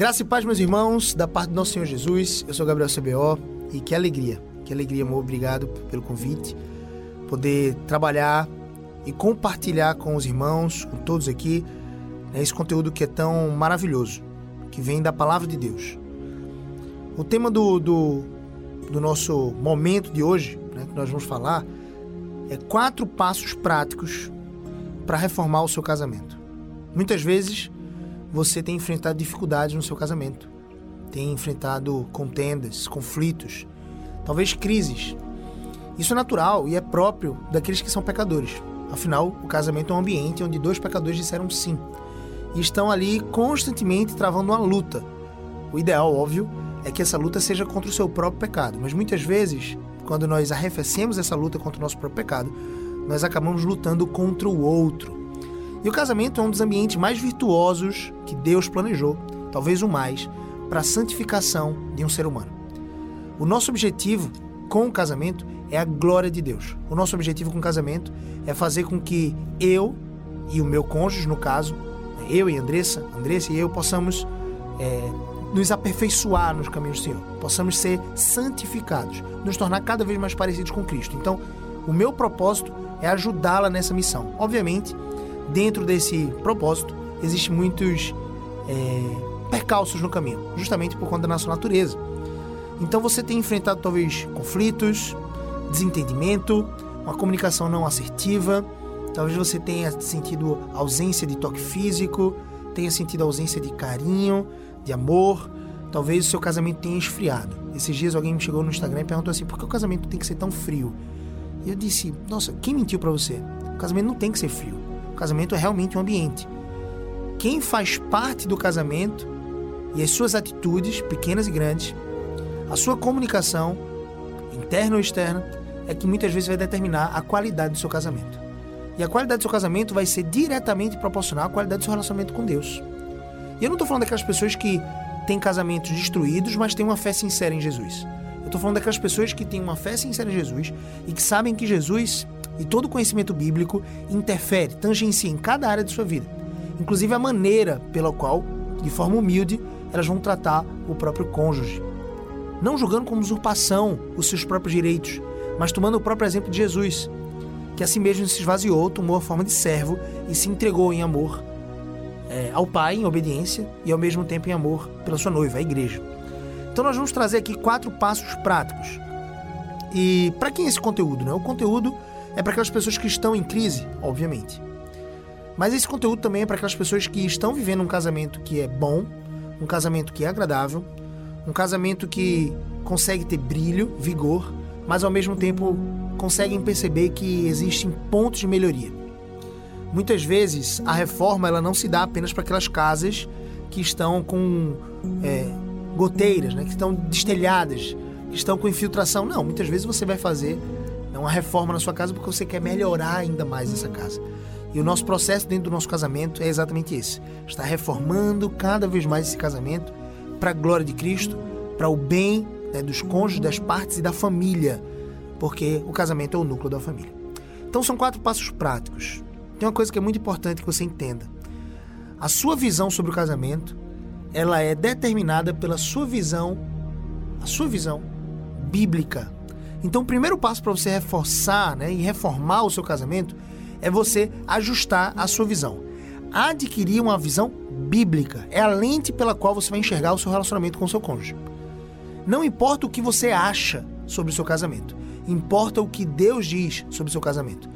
Graça e paz, meus irmãos, da parte do nosso Senhor Jesus. Eu sou Gabriel CBO e que alegria, que alegria, amor. Obrigado pelo convite. Poder trabalhar e compartilhar com os irmãos, com todos aqui, né, esse conteúdo que é tão maravilhoso, que vem da palavra de Deus. O tema do, do, do nosso momento de hoje, né, que nós vamos falar, é quatro passos práticos para reformar o seu casamento. Muitas vezes você tem enfrentado dificuldades no seu casamento, tem enfrentado contendas, conflitos, talvez crises. Isso é natural e é próprio daqueles que são pecadores. Afinal, o casamento é um ambiente onde dois pecadores disseram sim e estão ali constantemente travando uma luta. O ideal, óbvio, é que essa luta seja contra o seu próprio pecado, mas muitas vezes, quando nós arrefecemos essa luta contra o nosso próprio pecado, nós acabamos lutando contra o outro. E o casamento é um dos ambientes mais virtuosos que Deus planejou, talvez o mais, para a santificação de um ser humano. O nosso objetivo com o casamento é a glória de Deus. O nosso objetivo com o casamento é fazer com que eu e o meu cônjuge, no caso, eu e Andressa, Andressa e eu, possamos é, nos aperfeiçoar nos caminhos do Senhor, possamos ser santificados, nos tornar cada vez mais parecidos com Cristo. Então, o meu propósito é ajudá-la nessa missão. Obviamente, dentro desse propósito, existem muitos é, percalços no caminho, justamente por conta da nossa natureza. Então você tem enfrentado talvez conflitos, desentendimento, uma comunicação não assertiva, talvez você tenha sentido ausência de toque físico, tenha sentido ausência de carinho, de amor, talvez o seu casamento tenha esfriado. Esses dias alguém me chegou no Instagram e perguntou assim: por que o casamento tem que ser tão frio? E eu disse: nossa, quem mentiu para você? O casamento não tem que ser frio casamento é realmente um ambiente. Quem faz parte do casamento e as suas atitudes, pequenas e grandes, a sua comunicação, interna ou externa, é que muitas vezes vai determinar a qualidade do seu casamento. E a qualidade do seu casamento vai ser diretamente proporcional à qualidade do seu relacionamento com Deus. E eu não estou falando daquelas pessoas que têm casamentos destruídos, mas têm uma fé sincera em Jesus. Eu estou falando daquelas pessoas que têm uma fé sincera em Jesus e que sabem que Jesus e todo conhecimento bíblico interfere, tangencia em cada área de sua vida, inclusive a maneira pela qual, de forma humilde, elas vão tratar o próprio cônjuge. Não julgando como usurpação os seus próprios direitos, mas tomando o próprio exemplo de Jesus, que assim mesmo se esvaziou, tomou a forma de servo e se entregou em amor é, ao Pai, em obediência, e ao mesmo tempo em amor pela sua noiva, a igreja. Então nós vamos trazer aqui quatro passos práticos. E para quem é esse conteúdo? Né? O conteúdo é para aquelas pessoas que estão em crise, obviamente. Mas esse conteúdo também é para aquelas pessoas que estão vivendo um casamento que é bom, um casamento que é agradável, um casamento que consegue ter brilho, vigor, mas ao mesmo tempo conseguem perceber que existem pontos de melhoria. Muitas vezes a reforma ela não se dá apenas para aquelas casas que estão com é, goteiras, né, que estão destelhadas, que estão com infiltração. Não, muitas vezes você vai fazer uma reforma na sua casa porque você quer melhorar ainda mais essa casa. E o nosso processo dentro do nosso casamento é exatamente esse: está reformando cada vez mais esse casamento para a glória de Cristo, para o bem né, dos cônjuges, das partes e da família, porque o casamento é o núcleo da família. Então são quatro passos práticos. Tem uma coisa que é muito importante que você entenda: a sua visão sobre o casamento, ela é determinada pela sua visão, a sua visão bíblica então, o primeiro passo para você reforçar né, e reformar o seu casamento é você ajustar a sua visão. Adquirir uma visão bíblica é a lente pela qual você vai enxergar o seu relacionamento com o seu cônjuge. Não importa o que você acha sobre o seu casamento, importa o que Deus diz sobre o seu casamento.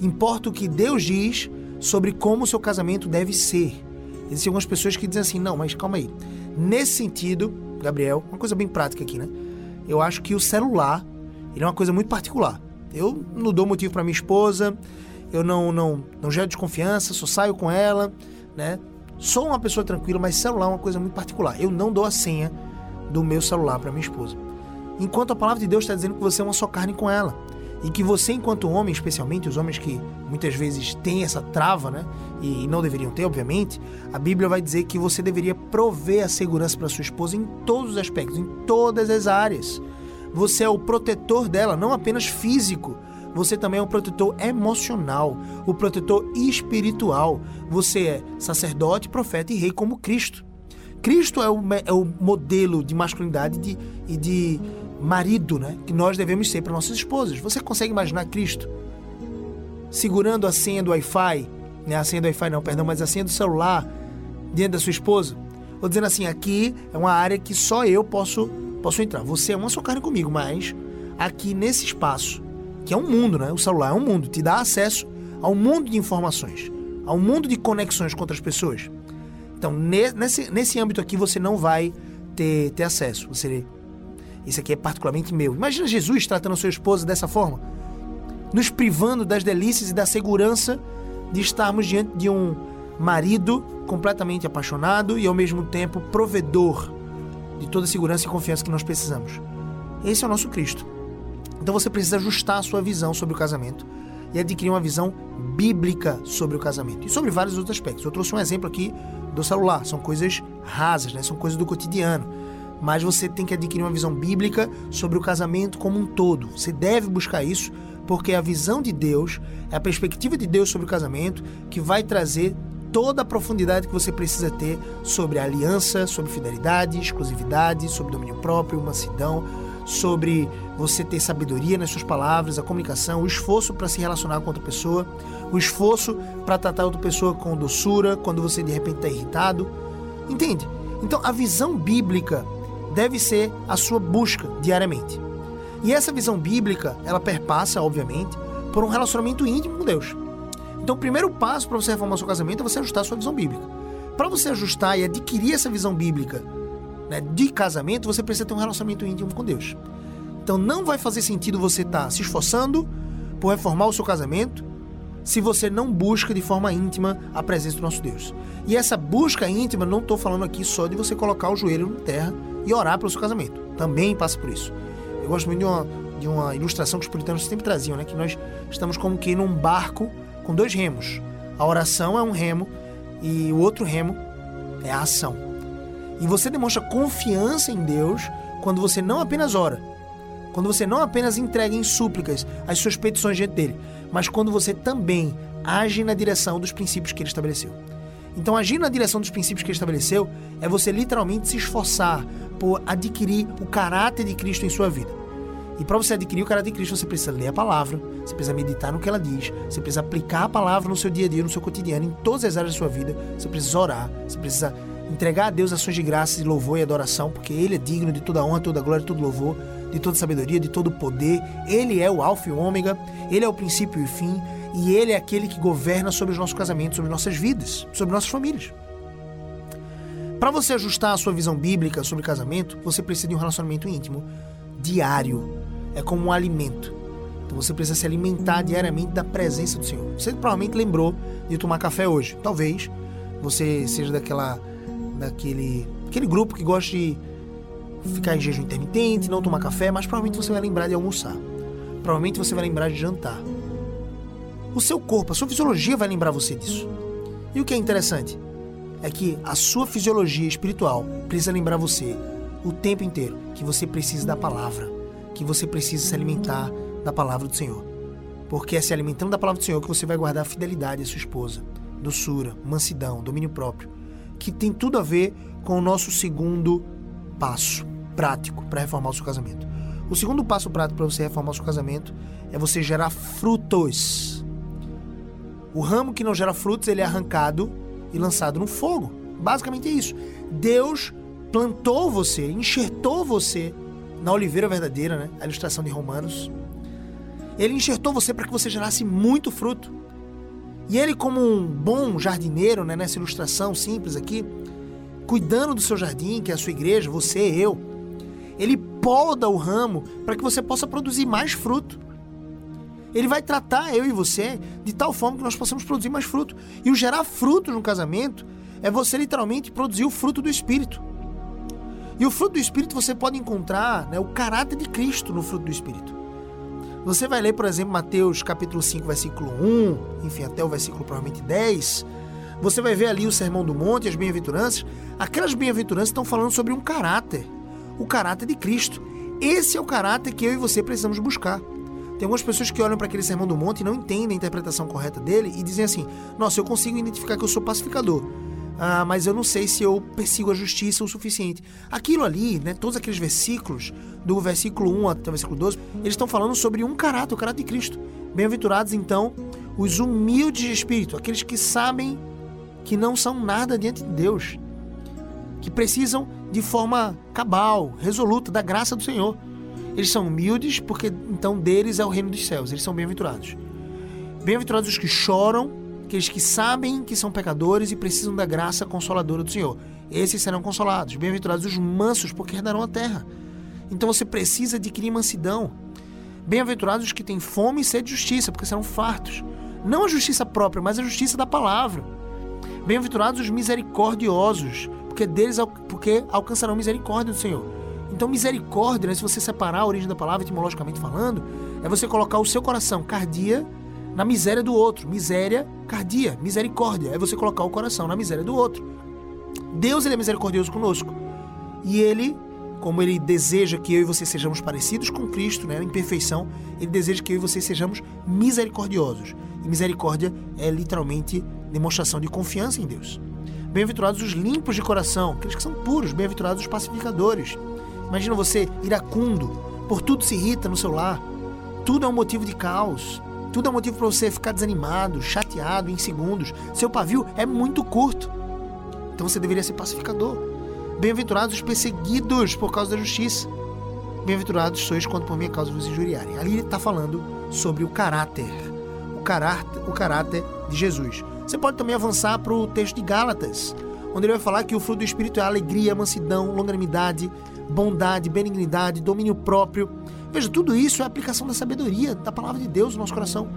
Importa o que Deus diz sobre como o seu casamento deve ser. Existem algumas pessoas que dizem assim: não, mas calma aí. Nesse sentido, Gabriel, uma coisa bem prática aqui, né? Eu acho que o celular ele é uma coisa muito particular. Eu não dou motivo para minha esposa, eu não, não, não gero desconfiança, só saio com ela, né? Sou uma pessoa tranquila, mas celular é uma coisa muito particular. Eu não dou a senha do meu celular para minha esposa. Enquanto a palavra de Deus está dizendo que você é uma só carne com ela. E que você, enquanto homem, especialmente os homens que muitas vezes têm essa trava, né? E não deveriam ter, obviamente, a Bíblia vai dizer que você deveria prover a segurança para sua esposa em todos os aspectos, em todas as áreas. Você é o protetor dela, não apenas físico. Você também é o protetor emocional, o protetor espiritual. Você é sacerdote, profeta e rei como Cristo. Cristo é o, é o modelo de masculinidade de, e de marido né, que nós devemos ser para nossas esposas. Você consegue imaginar Cristo segurando a senha do Wi-Fi, né, a senha do Wi-Fi não, perdão, mas a senha do celular diante da sua esposa? Ou dizendo assim, aqui é uma área que só eu posso, posso entrar. Você é uma só carne comigo, mas aqui nesse espaço, que é um mundo, né? O celular é um mundo, te dá acesso ao mundo de informações, ao mundo de conexões com outras pessoas. Então, nesse, nesse âmbito aqui, você não vai ter, ter acesso. Você, isso aqui é particularmente meu. Imagina Jesus tratando sua esposa dessa forma, nos privando das delícias e da segurança de estarmos diante de um marido completamente apaixonado e ao mesmo tempo provedor de toda a segurança e confiança que nós precisamos. Esse é o nosso Cristo. Então você precisa ajustar a sua visão sobre o casamento e adquirir uma visão bíblica sobre o casamento e sobre vários outros aspectos. Eu trouxe um exemplo aqui do celular. São coisas rasas, né? São coisas do cotidiano. Mas você tem que adquirir uma visão bíblica sobre o casamento como um todo. Você deve buscar isso, porque a visão de Deus, a perspectiva de Deus sobre o casamento que vai trazer toda a profundidade que você precisa ter sobre aliança, sobre fidelidade, exclusividade, sobre domínio próprio, mansidão, sobre você ter sabedoria nas suas palavras, a comunicação, o esforço para se relacionar com outra pessoa, o esforço para tratar outra pessoa com doçura quando você de repente está irritado. Entende? Então a visão bíblica deve ser a sua busca diariamente. E essa visão bíblica, ela perpassa, obviamente, por um relacionamento íntimo com Deus. Então o primeiro passo para você reformar seu casamento é você ajustar a sua visão bíblica. Para você ajustar e adquirir essa visão bíblica né, de casamento, você precisa ter um relacionamento íntimo com Deus. Então não vai fazer sentido você estar tá se esforçando por reformar o seu casamento se você não busca de forma íntima a presença do nosso Deus. E essa busca íntima, não estou falando aqui só de você colocar o joelho na terra e orar pelo seu casamento. Também passa por isso. Eu gosto muito de uma, de uma ilustração que os puritanos sempre traziam, né? Que nós estamos como que num barco com dois remos. A oração é um remo e o outro remo é a ação. E você demonstra confiança em Deus quando você não apenas ora, quando você não apenas entrega em súplicas as suas petições diante dele, mas quando você também age na direção dos princípios que ele estabeleceu. Então, agir na direção dos princípios que ele estabeleceu é você literalmente se esforçar por adquirir o caráter de Cristo em sua vida. E para você adquirir o caráter de Cristo, você precisa ler a palavra, você precisa meditar no que ela diz, você precisa aplicar a palavra no seu dia a dia, no seu cotidiano, em todas as áreas da sua vida. Você precisa orar, você precisa entregar a Deus ações de graça, de louvor e adoração, porque Ele é digno de toda honra, toda glória, todo louvor, de toda sabedoria, de todo poder. Ele é o Alfa e o Ômega, Ele é o princípio e o fim, e Ele é aquele que governa sobre os nossos casamentos, sobre nossas vidas, sobre nossas famílias. Para você ajustar a sua visão bíblica sobre casamento, você precisa de um relacionamento íntimo, diário. É como um alimento. Então você precisa se alimentar diariamente da presença do Senhor. Você provavelmente lembrou de tomar café hoje. Talvez você seja daquela daquele aquele grupo que gosta de ficar em jejum intermitente, não tomar café, mas provavelmente você vai lembrar de almoçar. Provavelmente você vai lembrar de jantar. O seu corpo, a sua fisiologia vai lembrar você disso. E o que é interessante é que a sua fisiologia espiritual precisa lembrar você o tempo inteiro que você precisa da palavra, que você precisa se alimentar da palavra do Senhor. Porque é se alimentando da palavra do Senhor que você vai guardar a fidelidade à sua esposa, doçura, mansidão, domínio próprio que tem tudo a ver com o nosso segundo passo prático para reformar o seu casamento. O segundo passo prático para você reformar o seu casamento é você gerar frutos. O ramo que não gera frutos, ele é arrancado e lançado no fogo. Basicamente é isso. Deus plantou você, enxertou você na oliveira verdadeira, né? A ilustração de Romanos. Ele enxertou você para que você gerasse muito fruto. E ele, como um bom jardineiro, né, nessa ilustração simples aqui, cuidando do seu jardim, que é a sua igreja, você eu, ele poda o ramo para que você possa produzir mais fruto. Ele vai tratar eu e você de tal forma que nós possamos produzir mais fruto. E o gerar fruto no casamento é você literalmente produzir o fruto do Espírito. E o fruto do Espírito você pode encontrar né, o caráter de Cristo no fruto do Espírito. Você vai ler, por exemplo, Mateus capítulo 5, versículo 1, enfim, até o versículo provavelmente 10. Você vai ver ali o Sermão do Monte, as bem-aventuranças. Aquelas bem-aventuranças estão falando sobre um caráter, o caráter de Cristo. Esse é o caráter que eu e você precisamos buscar. Tem algumas pessoas que olham para aquele Sermão do Monte e não entendem a interpretação correta dele e dizem assim: Nossa, eu consigo identificar que eu sou pacificador, ah, mas eu não sei se eu persigo a justiça o suficiente. Aquilo ali, né, todos aqueles versículos, do versículo 1 até o versículo 12, eles estão falando sobre um caráter, o caráter de Cristo. Bem-aventurados, então, os humildes de espírito, aqueles que sabem que não são nada diante de Deus, que precisam de forma cabal, resoluta, da graça do Senhor. Eles são humildes porque então deles é o reino dos céus, eles são bem-aventurados. Bem-aventurados os que choram, aqueles que sabem que são pecadores e precisam da graça consoladora do Senhor. Esses serão consolados. Bem-aventurados os mansos, porque herdarão a terra. Então você precisa adquirir mansidão. Bem-aventurados os que têm fome e sede de justiça, porque serão fartos. Não a justiça própria, mas a justiça da palavra. Bem-aventurados os misericordiosos, porque deles porque alcançarão misericórdia do Senhor. Então, misericórdia, né, se você separar a origem da palavra etimologicamente falando, é você colocar o seu coração cardia na miséria do outro. Miséria, cardia, misericórdia. É você colocar o coração na miséria do outro. Deus ele é misericordioso conosco. E ele, como ele deseja que eu e você sejamos parecidos com Cristo, né, em perfeição, ele deseja que eu e você sejamos misericordiosos. E misericórdia é literalmente demonstração de confiança em Deus. Bem-aventurados os limpos de coração, aqueles que são puros, bem-aventurados os pacificadores. Imagina você iracundo, por tudo se irrita no seu lar, tudo é um motivo de caos, tudo é motivo para você ficar desanimado, chateado em segundos. Seu pavio é muito curto. Então você deveria ser pacificador. Bem-aventurados os perseguidos por causa da justiça. Bem-aventurados sois quando por minha causa vos injuriarem. Ali ele está falando sobre o caráter, o caráter, o caráter de Jesus. Você pode também avançar para o texto de Gálatas, onde ele vai falar que o fruto do Espírito é alegria, mansidão, longanimidade, bondade, benignidade, domínio próprio. Veja, tudo isso é a aplicação da sabedoria, da palavra de Deus no nosso coração.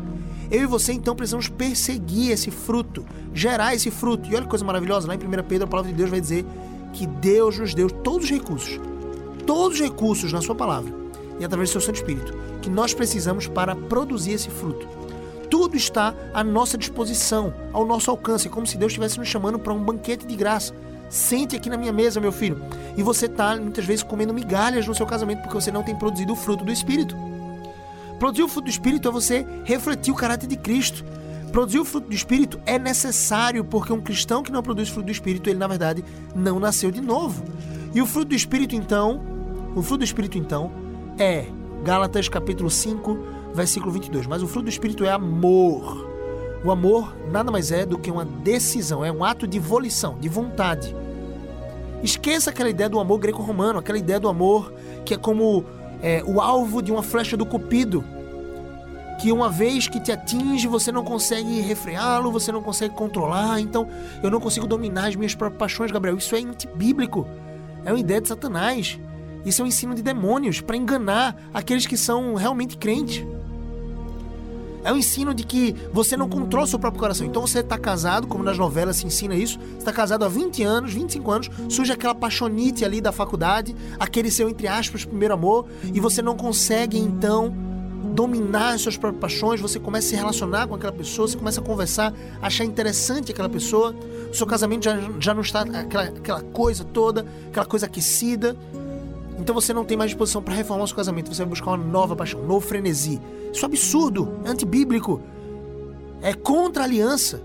Eu e você então precisamos perseguir esse fruto, gerar esse fruto. E olha que coisa maravilhosa, lá em 1 Pedro a palavra de Deus vai dizer que Deus nos deu todos os recursos, todos os recursos na sua palavra e através do seu Santo Espírito, que nós precisamos para produzir esse fruto. Tudo está à nossa disposição, ao nosso alcance, como se Deus estivesse nos chamando para um banquete de graça Sente aqui na minha mesa, meu filho. E você está muitas vezes comendo migalhas no seu casamento porque você não tem produzido o fruto do Espírito. Produzir o fruto do Espírito é você refletir o caráter de Cristo. Produzir o fruto do Espírito é necessário porque um cristão que não produz fruto do Espírito, ele na verdade não nasceu de novo. E o fruto do Espírito então, o fruto do Espírito então é Gálatas capítulo 5, versículo 22. Mas o fruto do Espírito é amor o amor nada mais é do que uma decisão, é um ato de volição, de vontade. Esqueça aquela ideia do amor greco-romano, aquela ideia do amor que é como é, o alvo de uma flecha do cupido, que uma vez que te atinge você não consegue refreá-lo, você não consegue controlar, então eu não consigo dominar as minhas próprias paixões, Gabriel. Isso é antibíblico, é uma ideia de Satanás. Isso é um ensino de demônios para enganar aqueles que são realmente crentes. É um ensino de que você não controla seu próprio coração. Então você está casado, como nas novelas se ensina isso, está casado há 20 anos, 25 anos, surge aquela paixonite ali da faculdade, aquele seu, entre aspas, primeiro amor, e você não consegue então dominar as suas próprias paixões, você começa a se relacionar com aquela pessoa, você começa a conversar, achar interessante aquela pessoa, o seu casamento já, já não está aquela, aquela coisa toda, aquela coisa aquecida. Então você não tem mais disposição para reformar o seu casamento, você vai buscar uma nova paixão, um novo frenesi. Isso é absurdo, é antibíblico. É contra a aliança.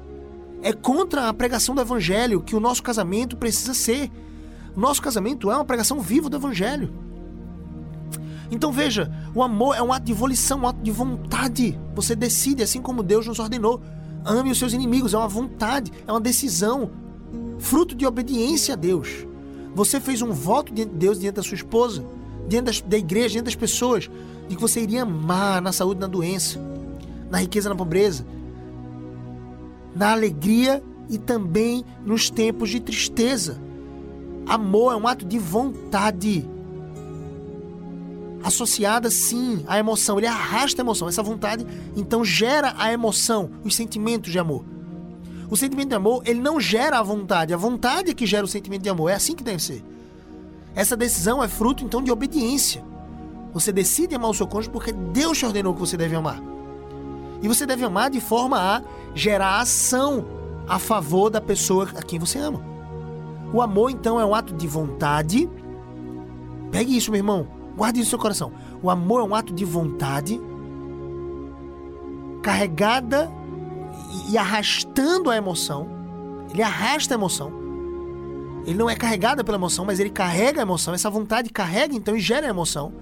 É contra a pregação do evangelho que o nosso casamento precisa ser. Nosso casamento é uma pregação viva do evangelho. Então veja, o amor é um ato de volição, um ato de vontade. Você decide assim como Deus nos ordenou. Ame os seus inimigos, é uma vontade, é uma decisão, fruto de obediência a Deus. Você fez um voto diante de Deus, diante da sua esposa, diante da igreja, diante das pessoas, de que você iria amar na saúde na doença, na riqueza na pobreza, na alegria e também nos tempos de tristeza. Amor é um ato de vontade. Associada sim à emoção, ele arrasta a emoção. Essa vontade então gera a emoção, os sentimentos de amor. O sentimento de amor, ele não gera a vontade. A vontade é que gera o sentimento de amor. É assim que deve ser. Essa decisão é fruto, então, de obediência. Você decide amar o seu cônjuge porque Deus te ordenou que você deve amar. E você deve amar de forma a gerar ação a favor da pessoa a quem você ama. O amor, então, é um ato de vontade. Pegue isso, meu irmão. Guarde isso no seu coração. O amor é um ato de vontade carregada e arrastando a emoção, ele arrasta a emoção Ele não é carregado pela emoção, mas ele carrega a emoção. Essa vontade carrega então e gera a emoção.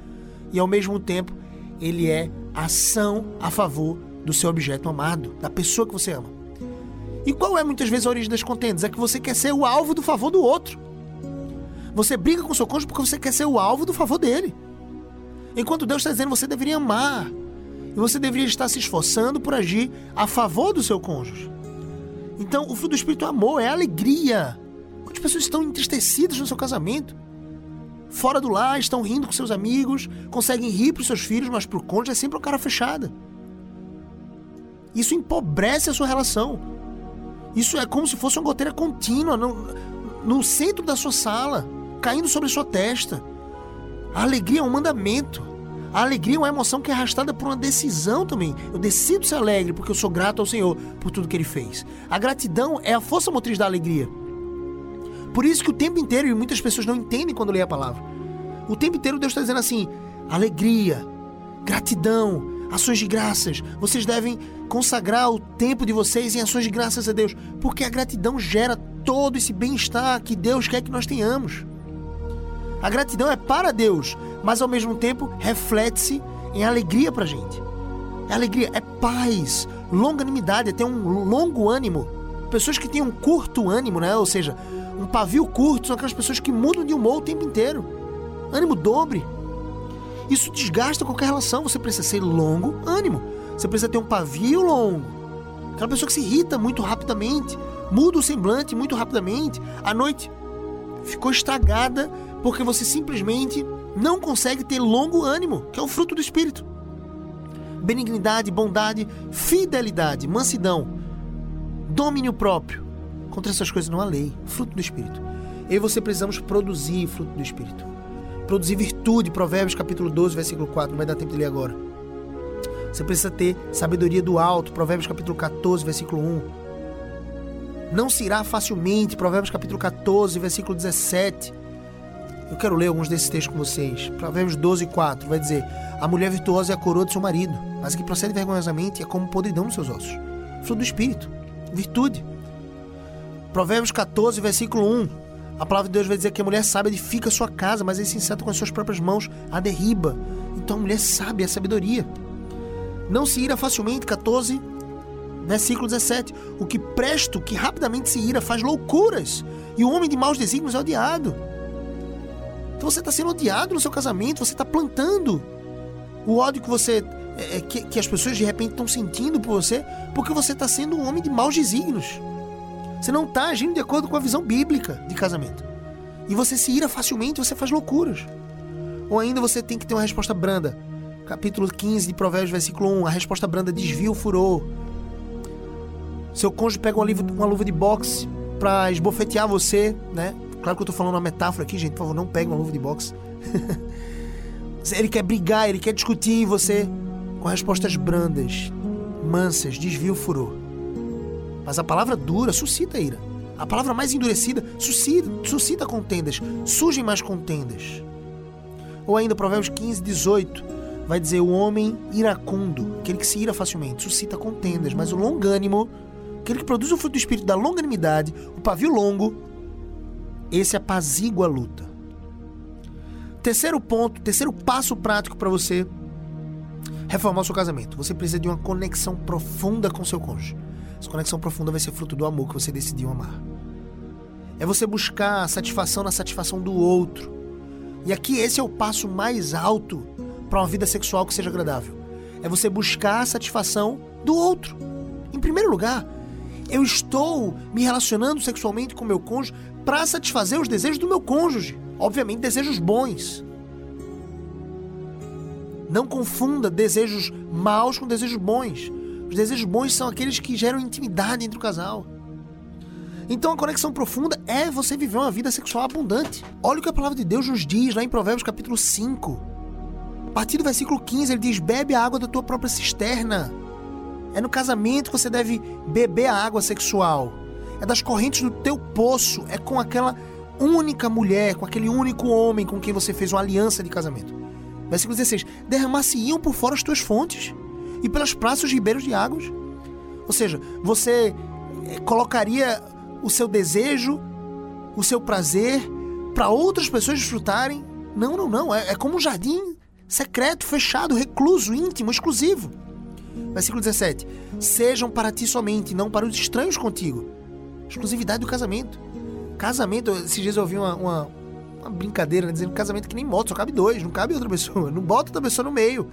E ao mesmo tempo, ele é ação a favor do seu objeto amado, da pessoa que você ama. E qual é muitas vezes a origem das contendas? É que você quer ser o alvo do favor do outro. Você briga com seu cônjuge porque você quer ser o alvo do favor dele. Enquanto Deus está dizendo você deveria amar. E você deveria estar se esforçando por agir a favor do seu cônjuge. Então, o fruto do Espírito é amor, é alegria. Quantas pessoas estão entristecidas no seu casamento? Fora do lar, estão rindo com seus amigos, conseguem rir para os seus filhos, mas para o cônjuge é sempre uma cara fechada. Isso empobrece a sua relação. Isso é como se fosse uma goteira contínua no, no centro da sua sala, caindo sobre sua testa. A alegria é um mandamento. A alegria é uma emoção que é arrastada por uma decisão também. Eu decido ser alegre porque eu sou grato ao Senhor por tudo que Ele fez. A gratidão é a força motriz da alegria. Por isso que o tempo inteiro, e muitas pessoas não entendem quando lê a palavra, o tempo inteiro Deus está dizendo assim: alegria, gratidão, ações de graças. Vocês devem consagrar o tempo de vocês em ações de graças a Deus, porque a gratidão gera todo esse bem-estar que Deus quer que nós tenhamos. A gratidão é para Deus, mas ao mesmo tempo reflete-se em alegria para gente. É alegria, é paz, longanimidade, é ter um longo ânimo. Pessoas que têm um curto ânimo, né? Ou seja, um pavio curto são aquelas pessoas que mudam de humor o tempo inteiro. Ânimo dobre. Isso desgasta qualquer relação. Você precisa ser longo ânimo. Você precisa ter um pavio longo. Aquela pessoa que se irrita muito rapidamente, muda o semblante muito rapidamente. À noite ficou estragada porque você simplesmente não consegue ter longo ânimo, que é o fruto do espírito. Benignidade, bondade, fidelidade, mansidão, domínio próprio. Contra essas coisas não há lei, fruto do espírito. Eu e você precisamos produzir fruto do espírito. Produzir virtude, Provérbios capítulo 12, versículo 4, não vai dar tempo de ler agora. Você precisa ter sabedoria do alto, Provérbios capítulo 14, versículo 1. Não se irá facilmente, Provérbios capítulo 14, versículo 17. Eu quero ler alguns desses textos com vocês. Provérbios 12, 4 vai dizer: A mulher virtuosa é a coroa do seu marido, mas a que procede vergonhosamente é como podridão nos seus ossos. Fruto do espírito, virtude. Provérbios 14, versículo 1. A palavra de Deus vai dizer que a mulher sábia edifica sua casa, mas é insensato com as suas próprias mãos a derriba. Então a mulher sábia é sabedoria. Não se ira facilmente, 14, versículo 17. O que presto, que rapidamente se ira, faz loucuras, e o homem de maus desígnios é odiado. Então você está sendo odiado no seu casamento, você está plantando o ódio que você. É, é, que, que as pessoas de repente estão sentindo por você, porque você está sendo um homem de maus desígnios. Você não está agindo de acordo com a visão bíblica de casamento. E você se ira facilmente, você faz loucuras. Ou ainda você tem que ter uma resposta branda. Capítulo 15 de Provérbios, versículo 1. A resposta branda desvia o furor. Seu cônjuge pega uma, uma luva de boxe para esbofetear você, né? Claro que eu tô falando uma metáfora aqui, gente. Por favor, não pegue uma luva de boxe. ele quer brigar, ele quer discutir e você, com respostas brandas, mansas, desvia o furor. Mas a palavra dura suscita ira. A palavra mais endurecida suscita, suscita contendas, surgem mais contendas. Ou ainda, Provérbios 15, 18, vai dizer: O homem iracundo, aquele que se ira facilmente, suscita contendas, mas o longânimo, aquele que produz o fruto do espírito da longanimidade, o pavio longo, esse apazigua a luta. Terceiro ponto, terceiro passo prático para você reformar o seu casamento. Você precisa de uma conexão profunda com seu cônjuge. Essa conexão profunda vai ser fruto do amor que você decidiu amar. É você buscar satisfação na satisfação do outro. E aqui esse é o passo mais alto para uma vida sexual que seja agradável. É você buscar a satisfação do outro. Em primeiro lugar, eu estou me relacionando sexualmente com meu cônjuge para satisfazer os desejos do meu cônjuge. Obviamente, desejos bons. Não confunda desejos maus com desejos bons. Os desejos bons são aqueles que geram intimidade entre o casal. Então a conexão profunda é você viver uma vida sexual abundante. Olha o que a palavra de Deus nos diz lá em Provérbios capítulo 5. A partir do versículo 15 ele diz: Bebe a água da tua própria cisterna. É no casamento que você deve beber a água sexual. É das correntes do teu poço. É com aquela única mulher, com aquele único homem com quem você fez uma aliança de casamento. Versículo 16: Derramar-se-iam por fora as tuas fontes e pelas praças ribeiros de águas. Ou seja, você eh, colocaria o seu desejo, o seu prazer para outras pessoas desfrutarem. Não, não, não. É, é como um jardim secreto, fechado, recluso, íntimo, exclusivo. Versículo 17: Sejam para ti somente, não para os estranhos contigo. Exclusividade do casamento. Casamento, esses dias eu ouvi uma, uma, uma brincadeira né, dizendo casamento que nem moto, só cabe dois, não cabe outra pessoa. Não bota outra pessoa no meio.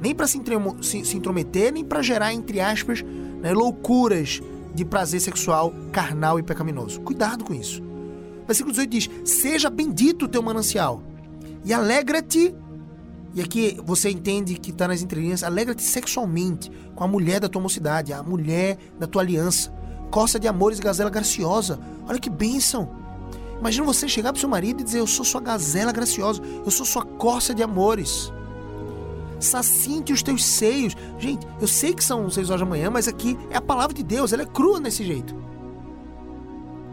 Nem para se, se, se, intrometer, nem para gerar, entre aspas, né, loucuras de prazer sexual carnal e pecaminoso. Cuidado com isso. Versículo 18 diz: Seja bendito o teu manancial e alegra-te. E aqui você entende que está nas entrelinhas: alegra-te sexualmente com a mulher da tua mocidade, a mulher da tua aliança. Costa de amores, gazela graciosa. Olha que bênção. Imagina você chegar pro seu marido e dizer: Eu sou sua gazela graciosa, eu sou sua corça de amores. Sacinte os teus seios. Gente, eu sei que são seis horas da manhã, mas aqui é a palavra de Deus, ela é crua nesse jeito.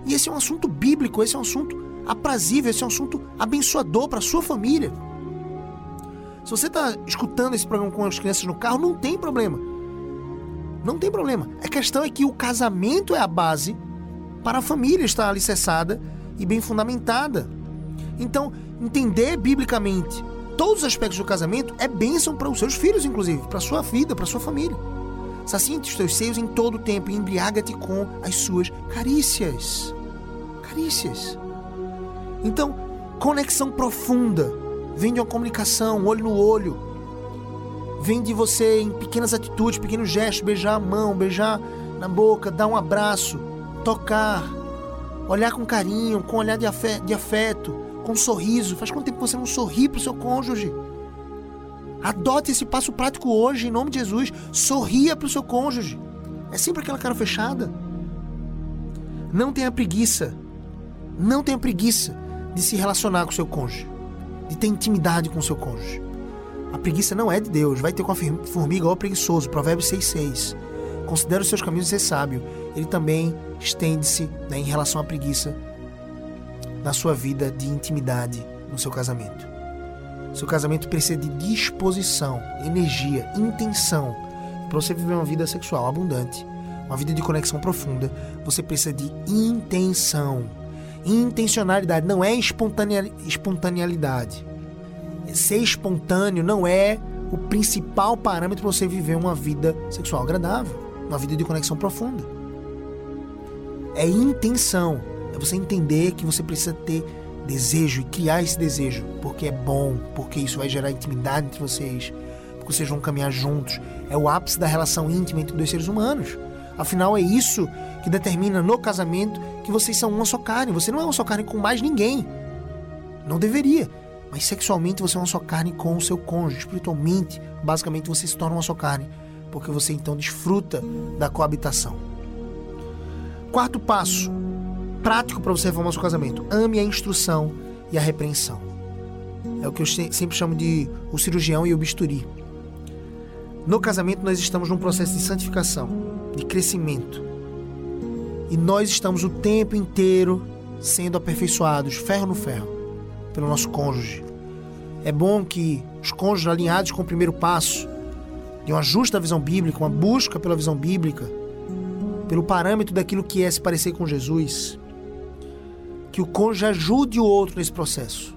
E esse é um assunto bíblico, esse é um assunto aprazível, esse é um assunto abençoador para sua família. Se você está escutando esse programa com as crianças no carro, não tem problema. Não tem problema. A questão é que o casamento é a base para a família estar alicerçada e bem fundamentada. Então, entender biblicamente todos os aspectos do casamento é bênção para os seus filhos, inclusive, para a sua vida, para a sua família. Saciente os teus seios em todo o tempo e embriaga-te com as suas carícias. Carícias. Então, conexão profunda vem de uma comunicação, olho no olho. Vem de você em pequenas atitudes, pequenos gestos, beijar a mão, beijar na boca, dar um abraço, tocar, olhar com carinho, com olhar de afeto, com um sorriso. Faz quanto tempo você não sorri pro seu cônjuge? Adote esse passo prático hoje, em nome de Jesus. Sorria pro seu cônjuge. É sempre aquela cara fechada. Não tenha preguiça. Não tenha preguiça de se relacionar com o seu cônjuge. De ter intimidade com o seu cônjuge. A preguiça não é de Deus. Vai ter com a formiga ou preguiçoso. Provérbios 6,6. Considera os seus caminhos e ser sábio. Ele também estende-se né, em relação à preguiça na sua vida de intimidade no seu casamento. Seu casamento precisa de disposição, energia, intenção. Para você viver uma vida sexual abundante, uma vida de conexão profunda, você precisa de intenção. Intencionalidade não é espontaneidade. Ser espontâneo não é o principal parâmetro para você viver uma vida sexual agradável, uma vida de conexão profunda. É intenção. É você entender que você precisa ter desejo e criar esse desejo, porque é bom, porque isso vai gerar intimidade entre vocês, porque vocês vão caminhar juntos. É o ápice da relação íntima entre dois seres humanos. Afinal, é isso que determina no casamento que vocês são uma só carne. Você não é uma só carne com mais ninguém. Não deveria. Mas sexualmente você é uma só carne com o seu cônjuge. Espiritualmente, basicamente você se torna uma só carne. Porque você então desfruta da coabitação. Quarto passo: prático para você reformar o seu casamento. Ame a instrução e a repreensão. É o que eu sempre chamo de o cirurgião e o bisturi. No casamento, nós estamos num processo de santificação, de crescimento. E nós estamos o tempo inteiro sendo aperfeiçoados, ferro no ferro, pelo nosso cônjuge. É bom que os cônjuges alinhados com o primeiro passo, de um ajuste da visão bíblica, uma busca pela visão bíblica, pelo parâmetro daquilo que é se parecer com Jesus, que o cônjuge ajude o outro nesse processo.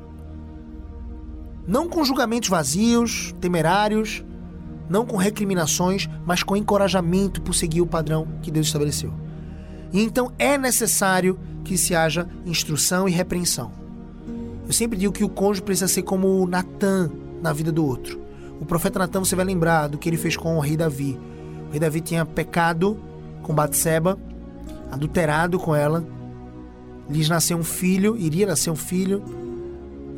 Não com julgamentos vazios, temerários, não com recriminações, mas com encorajamento por seguir o padrão que Deus estabeleceu. E então é necessário que se haja instrução e repreensão. Eu sempre digo que o cônjuge precisa ser como Natan na vida do outro. O profeta Natan, você vai lembrar do que ele fez com o rei Davi. O rei Davi tinha pecado com Batseba, adulterado com ela, lhes nasceu um filho, iria nascer um filho.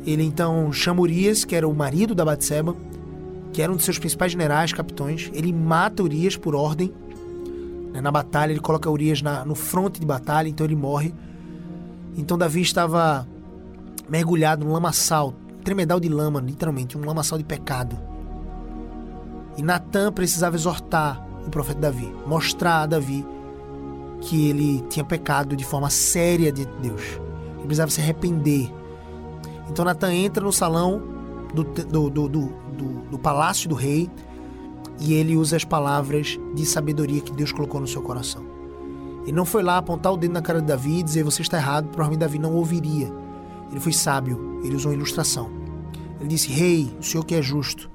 Ele então chama Urias, que era o marido da Batseba, que era um de seus principais generais, capitões. Ele mata Urias por ordem. Né, na batalha, ele coloca Urias na, no fronte de batalha, então ele morre. Então Davi estava mergulhado num lamaçal, tremedal de lama, literalmente, um lamaçal de pecado. E Natan precisava exortar o profeta Davi, mostrar a Davi que ele tinha pecado de forma séria de Deus. Ele precisava se arrepender. Então Natan entra no salão do, do, do, do, do palácio do rei e ele usa as palavras de sabedoria que Deus colocou no seu coração. Ele não foi lá apontar o dedo na cara de Davi e dizer você está errado, provavelmente Davi não ouviria. Ele foi sábio, ele usou ilustração. Ele disse: Rei, o senhor que é justo,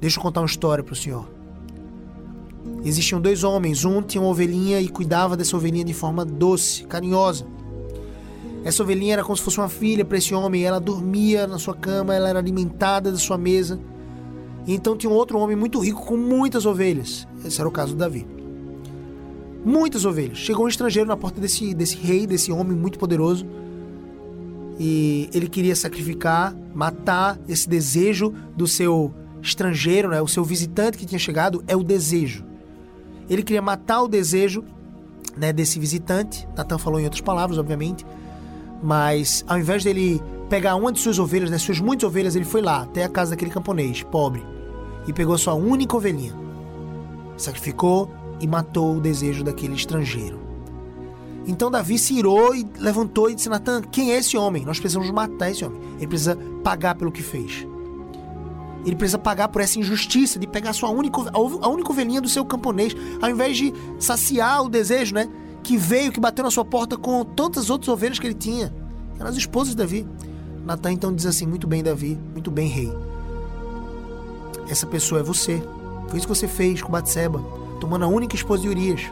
deixa eu contar uma história para o senhor. Existiam dois homens, um tinha uma ovelhinha e cuidava dessa ovelhinha de forma doce, carinhosa. Essa ovelhinha era como se fosse uma filha para esse homem, ela dormia na sua cama, ela era alimentada da sua mesa. E então tinha um outro homem muito rico com muitas ovelhas. Esse era o caso do Davi. Muitas ovelhas. Chegou um estrangeiro na porta desse, desse rei, desse homem muito poderoso. E ele queria sacrificar, matar esse desejo do seu estrangeiro, né? o seu visitante que tinha chegado, é o desejo. Ele queria matar o desejo né, desse visitante. Natan falou em outras palavras, obviamente. Mas ao invés dele pegar uma de suas ovelhas, né, suas muitas ovelhas, ele foi lá até a casa daquele camponês, pobre, e pegou sua única ovelhinha. Sacrificou e matou o desejo daquele estrangeiro. Então Davi se irou e levantou e disse: Natan, quem é esse homem? Nós precisamos matar esse homem. Ele precisa pagar pelo que fez. Ele precisa pagar por essa injustiça de pegar a sua única, a única ovelhinha do seu camponês, ao invés de saciar o desejo, né? Que veio, que bateu na sua porta com tantas outras ovelhas que ele tinha. Eram as esposas de Davi. Natan então diz assim: Muito bem, Davi, muito bem, rei. Essa pessoa é você. Foi isso que você fez com Batseba, tomando a única esposa de Urias.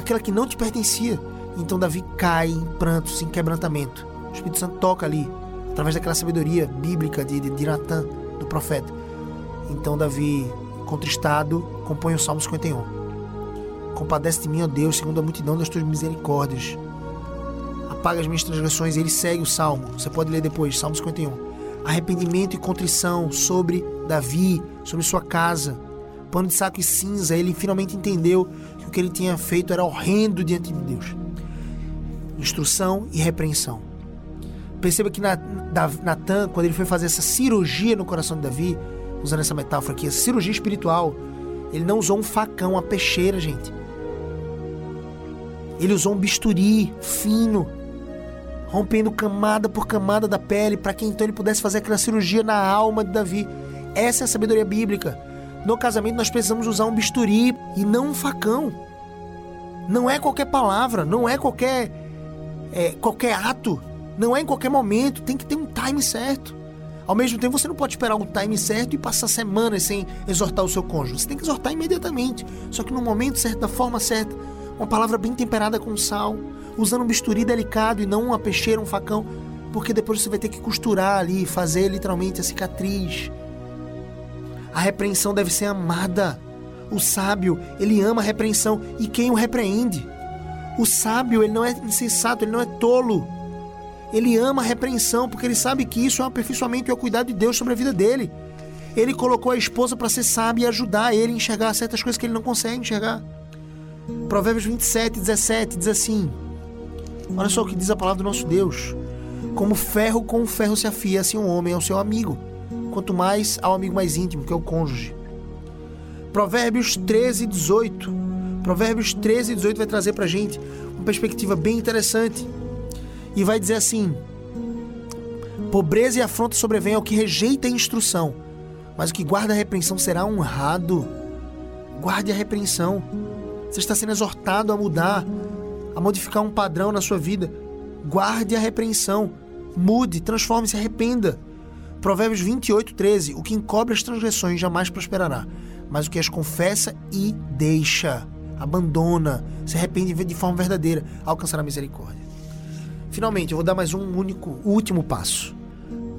Aquela que não te pertencia. Então Davi cai em prantos, em quebrantamento. O Espírito Santo toca ali, através daquela sabedoria bíblica de, de, de Natan do profeta. Então Davi, contristado, compõe o Salmo 51. Compadece de mim, ó Deus, segundo a multidão das tuas misericórdias. Apaga as minhas transgressões. Ele segue o Salmo. Você pode ler depois, Salmo 51. Arrependimento e contrição sobre Davi, sobre sua casa. Pano de saco e cinza. Ele finalmente entendeu o que ele tinha feito era horrendo diante de Deus. Instrução e repreensão. Perceba que Natan, quando ele foi fazer essa cirurgia no coração de Davi, usando essa metáfora aqui, essa cirurgia espiritual, ele não usou um facão, uma peixeira, gente. Ele usou um bisturi fino, rompendo camada por camada da pele, para que então ele pudesse fazer aquela cirurgia na alma de Davi. Essa é a sabedoria bíblica. No casamento nós precisamos usar um bisturi e não um facão. Não é qualquer palavra, não é qualquer é, qualquer ato não é em qualquer momento, tem que ter um time certo. Ao mesmo tempo, você não pode esperar o time certo e passar semanas sem exortar o seu cônjuge. Você tem que exortar imediatamente, só que no momento certo, da forma certa. Uma palavra bem temperada com sal, usando um bisturi delicado e não uma peixeira, um facão, porque depois você vai ter que costurar ali, fazer literalmente a cicatriz. A repreensão deve ser amada. O sábio, ele ama a repreensão e quem o repreende? O sábio, ele não é insensato, ele não é tolo. Ele ama a repreensão porque ele sabe que isso é um aperfeiçoamento e é o cuidado de Deus sobre a vida dele. Ele colocou a esposa para ser sábia e ajudar ele a enxergar certas coisas que ele não consegue enxergar. Provérbios 27, 17 diz assim: Olha só o que diz a palavra do nosso Deus. Como ferro com ferro se afia, assim um homem é o seu amigo. Quanto mais ao amigo mais íntimo, que é o cônjuge. Provérbios 13, 18. Provérbios 13, 18 vai trazer pra gente uma perspectiva bem interessante e vai dizer assim: Pobreza e afronta sobrevém ao que rejeita a instrução, mas o que guarda a repreensão será honrado. Guarde a repreensão. Você está sendo exortado a mudar, a modificar um padrão na sua vida. Guarde a repreensão. Mude, transforme-se, arrependa. Provérbios 28, 13. O que encobre as transgressões jamais prosperará, mas o que as confessa e deixa, abandona, se arrepende de forma verdadeira, alcançará misericórdia. Finalmente, eu vou dar mais um único, último passo.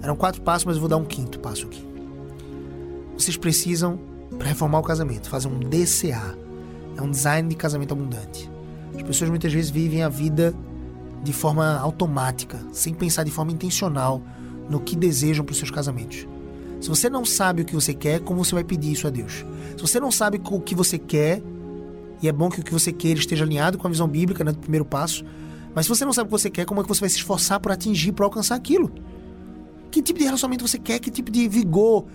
Eram quatro passos, mas eu vou dar um quinto passo aqui. Vocês precisam, para reformar o casamento, fazer um DCA. É um design de casamento abundante. As pessoas muitas vezes vivem a vida de forma automática, sem pensar de forma intencional no que desejam para os seus casamentos. Se você não sabe o que você quer, como você vai pedir isso a Deus? Se você não sabe o que você quer, e é bom que o que você queira esteja alinhado com a visão bíblica né, do primeiro passo, mas se você não sabe o que você quer, como é que você vai se esforçar por atingir, por alcançar aquilo? Que tipo de relacionamento você quer? Que tipo de vigor,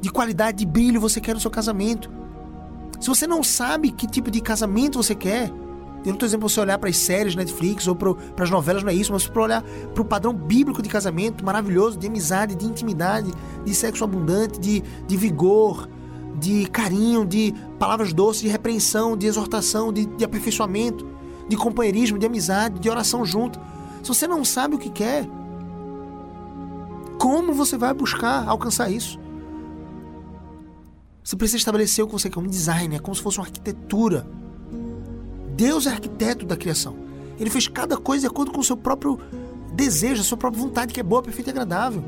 de qualidade, de brilho você quer no seu casamento? Se você não sabe que tipo de casamento você quer, eu não estou dizendo para você olhar para as séries Netflix ou para as novelas, não é isso, mas para olhar para o padrão bíblico de casamento maravilhoso, de amizade, de intimidade, de sexo abundante, de, de vigor, de carinho, de palavras doces, de repreensão, de exortação, de, de aperfeiçoamento, de companheirismo, de amizade, de oração junto. Se você não sabe o que quer, como você vai buscar alcançar isso? Você precisa estabelecer o que você quer, um design, é como se fosse uma arquitetura. Deus é arquiteto da criação. Ele fez cada coisa de acordo com o seu próprio desejo, a sua própria vontade, que é boa, perfeita e agradável.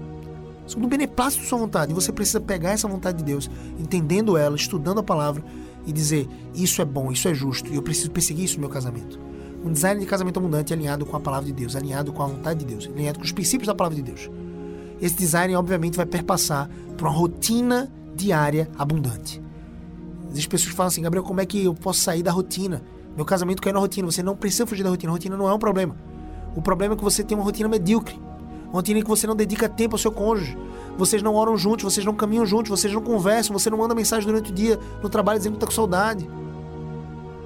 Segundo o beneplácito da sua vontade. E você precisa pegar essa vontade de Deus, entendendo ela, estudando a palavra e dizer: Isso é bom, isso é justo, e eu preciso perseguir isso no meu casamento. Um design de casamento abundante alinhado com a palavra de Deus, alinhado com a vontade de Deus, alinhado com os princípios da palavra de Deus. Esse design, obviamente, vai perpassar por uma rotina diária abundante. Existem pessoas falam assim, Gabriel, como é que eu posso sair da rotina? Meu casamento caiu na rotina. Você não precisa fugir da rotina. A rotina não é um problema. O problema é que você tem uma rotina medíocre. Uma rotina em que você não dedica tempo ao seu cônjuge. Vocês não oram juntos, vocês não caminham juntos, vocês não conversam, você não manda mensagem durante o dia no trabalho dizendo que está com saudade.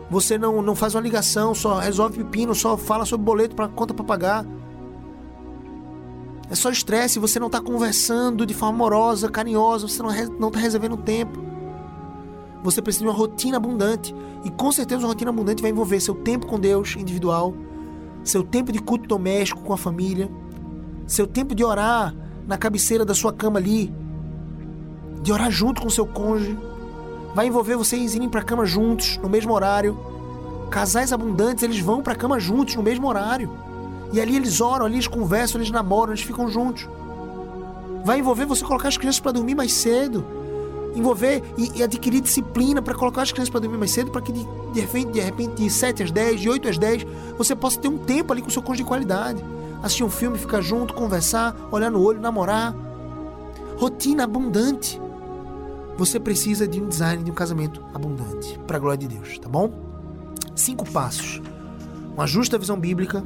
Você não, não faz uma ligação, só resolve pepino, só fala sobre boleto para conta para pagar. É só estresse, você não está conversando de forma amorosa, carinhosa, você não está reservando tempo. Você precisa de uma rotina abundante. E com certeza uma rotina abundante vai envolver seu tempo com Deus individual, seu tempo de culto doméstico com a família, seu tempo de orar na cabeceira da sua cama ali, de orar junto com seu cônjuge. Vai envolver vocês irem para a cama juntos, no mesmo horário. Casais abundantes, eles vão para a cama juntos, no mesmo horário. E ali eles oram, ali eles conversam, eles namoram, eles ficam juntos. Vai envolver você colocar as crianças para dormir mais cedo. Envolver e, e adquirir disciplina para colocar as crianças para dormir mais cedo, para que de, de, repente, de repente, de 7 às 10, de 8 às 10, você possa ter um tempo ali com o seu cônjuge de qualidade. Assistir um filme, ficar junto, conversar, olhar no olho, namorar. Rotina abundante. Você precisa de um design de um casamento abundante, para a glória de Deus, tá bom? Cinco passos. Uma justa visão bíblica,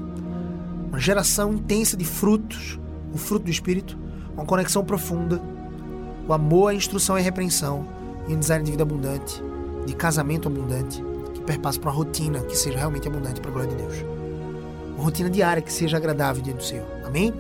uma geração intensa de frutos, o fruto do Espírito, uma conexão profunda, o amor, a instrução e a repreensão, e um design de vida abundante, de casamento abundante, que perpasse para uma rotina que seja realmente abundante para a glória de Deus. Uma rotina diária que seja agradável diante do Senhor. Amém?